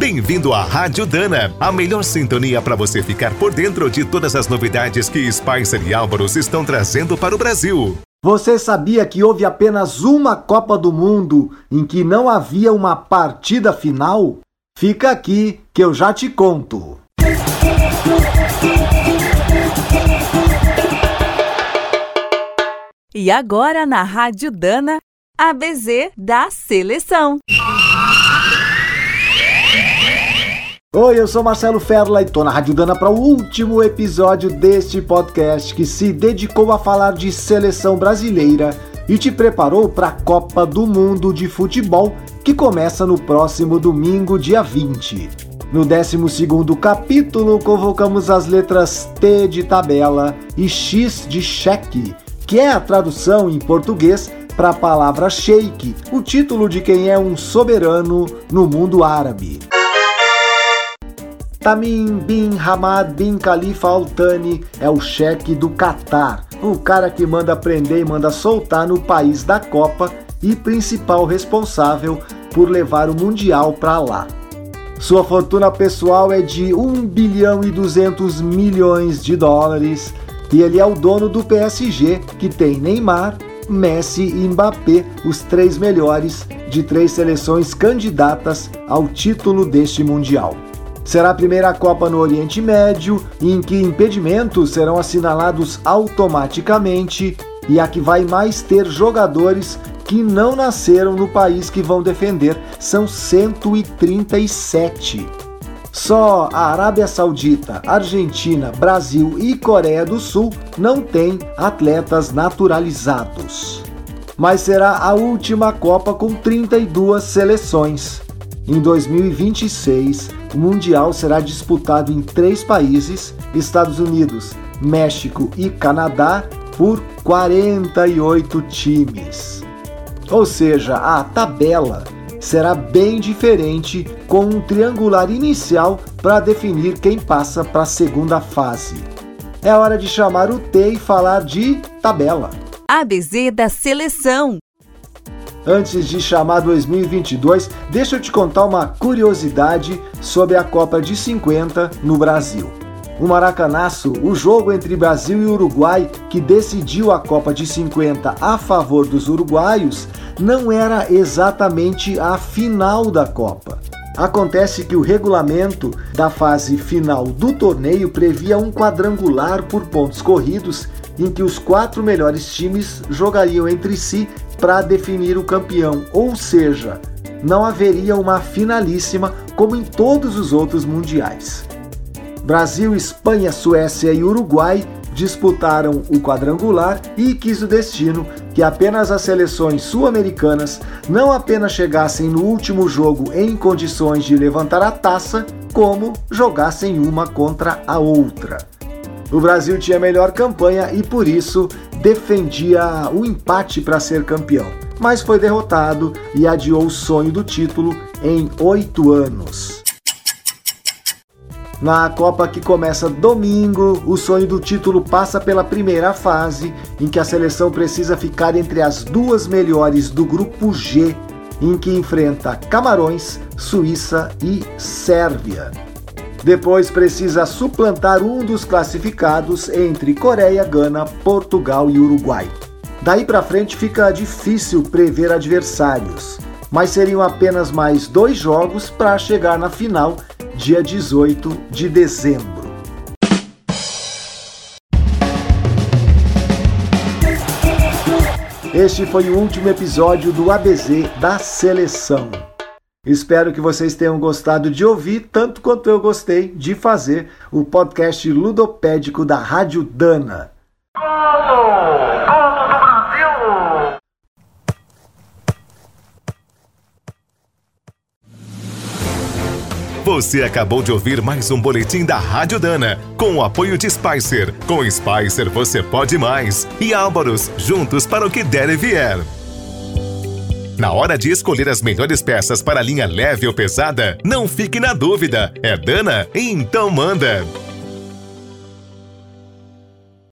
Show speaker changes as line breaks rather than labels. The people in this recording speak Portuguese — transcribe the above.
Bem-vindo à Rádio Dana, a melhor sintonia para você ficar por dentro de todas as novidades que Spicer e Álvaros estão trazendo para o Brasil.
Você sabia que houve apenas uma Copa do Mundo em que não havia uma partida final? Fica aqui que eu já te conto.
E agora na Rádio Dana, a BZ da seleção.
Oi, eu sou Marcelo Ferla e tô na Rádio Dana para o último episódio deste podcast que se dedicou a falar de seleção brasileira e te preparou para a Copa do Mundo de Futebol que começa no próximo domingo, dia 20. No 12 capítulo, convocamos as letras T de tabela e X de cheque, que é a tradução em português para a palavra sheik, o título de quem é um soberano no mundo árabe. Tamim bin Hamad bin Khalifa Al Thani é o cheque do Catar, o cara que manda prender e manda soltar no país da Copa e principal responsável por levar o Mundial para lá. Sua fortuna pessoal é de 1 bilhão e 200 milhões de dólares e ele é o dono do PSG, que tem Neymar, Messi e Mbappé, os três melhores de três seleções candidatas ao título deste Mundial. Será a primeira Copa no Oriente Médio, em que impedimentos serão assinalados automaticamente e a que vai mais ter jogadores que não nasceram no país que vão defender. São 137. Só a Arábia Saudita, Argentina, Brasil e Coreia do Sul não têm atletas naturalizados. Mas será a última Copa com 32 seleções. Em 2026, o Mundial será disputado em três países: Estados Unidos, México e Canadá, por 48 times. Ou seja, a tabela será bem diferente, com um triangular inicial para definir quem passa para a segunda fase. É hora de chamar o T e falar de tabela.
ABC da seleção.
Antes de chamar 2022, deixa eu te contar uma curiosidade sobre a Copa de 50 no Brasil. O Maracanaço, o jogo entre Brasil e Uruguai que decidiu a Copa de 50 a favor dos uruguaios, não era exatamente a final da Copa. Acontece que o regulamento da fase final do torneio previa um quadrangular por pontos corridos em que os quatro melhores times jogariam entre si para definir o campeão, ou seja, não haveria uma finalíssima como em todos os outros mundiais. Brasil, Espanha, Suécia e Uruguai disputaram o quadrangular e quis o destino que apenas as seleções sul-americanas não apenas chegassem no último jogo em condições de levantar a taça, como jogassem uma contra a outra. O Brasil tinha melhor campanha e por isso defendia o empate para ser campeão, mas foi derrotado e adiou o sonho do título em oito anos. Na Copa que começa domingo, o sonho do título passa pela primeira fase, em que a seleção precisa ficar entre as duas melhores do grupo G, em que enfrenta Camarões, Suíça e Sérvia. Depois precisa suplantar um dos classificados entre Coreia, Gana, Portugal e Uruguai. Daí para frente fica difícil prever adversários, mas seriam apenas mais dois jogos para chegar na final, dia 18 de dezembro. Este foi o último episódio do ABZ da Seleção. Espero que vocês tenham gostado de ouvir, tanto quanto eu gostei de fazer o podcast ludopédico da Rádio Dana.
Você acabou de ouvir mais um boletim da Rádio Dana, com o apoio de Spicer. Com Spicer você pode mais. E Álvaros, juntos para o que der e vier. Na hora de escolher as melhores peças para a linha leve ou pesada, não fique na dúvida. É Dana? Então manda!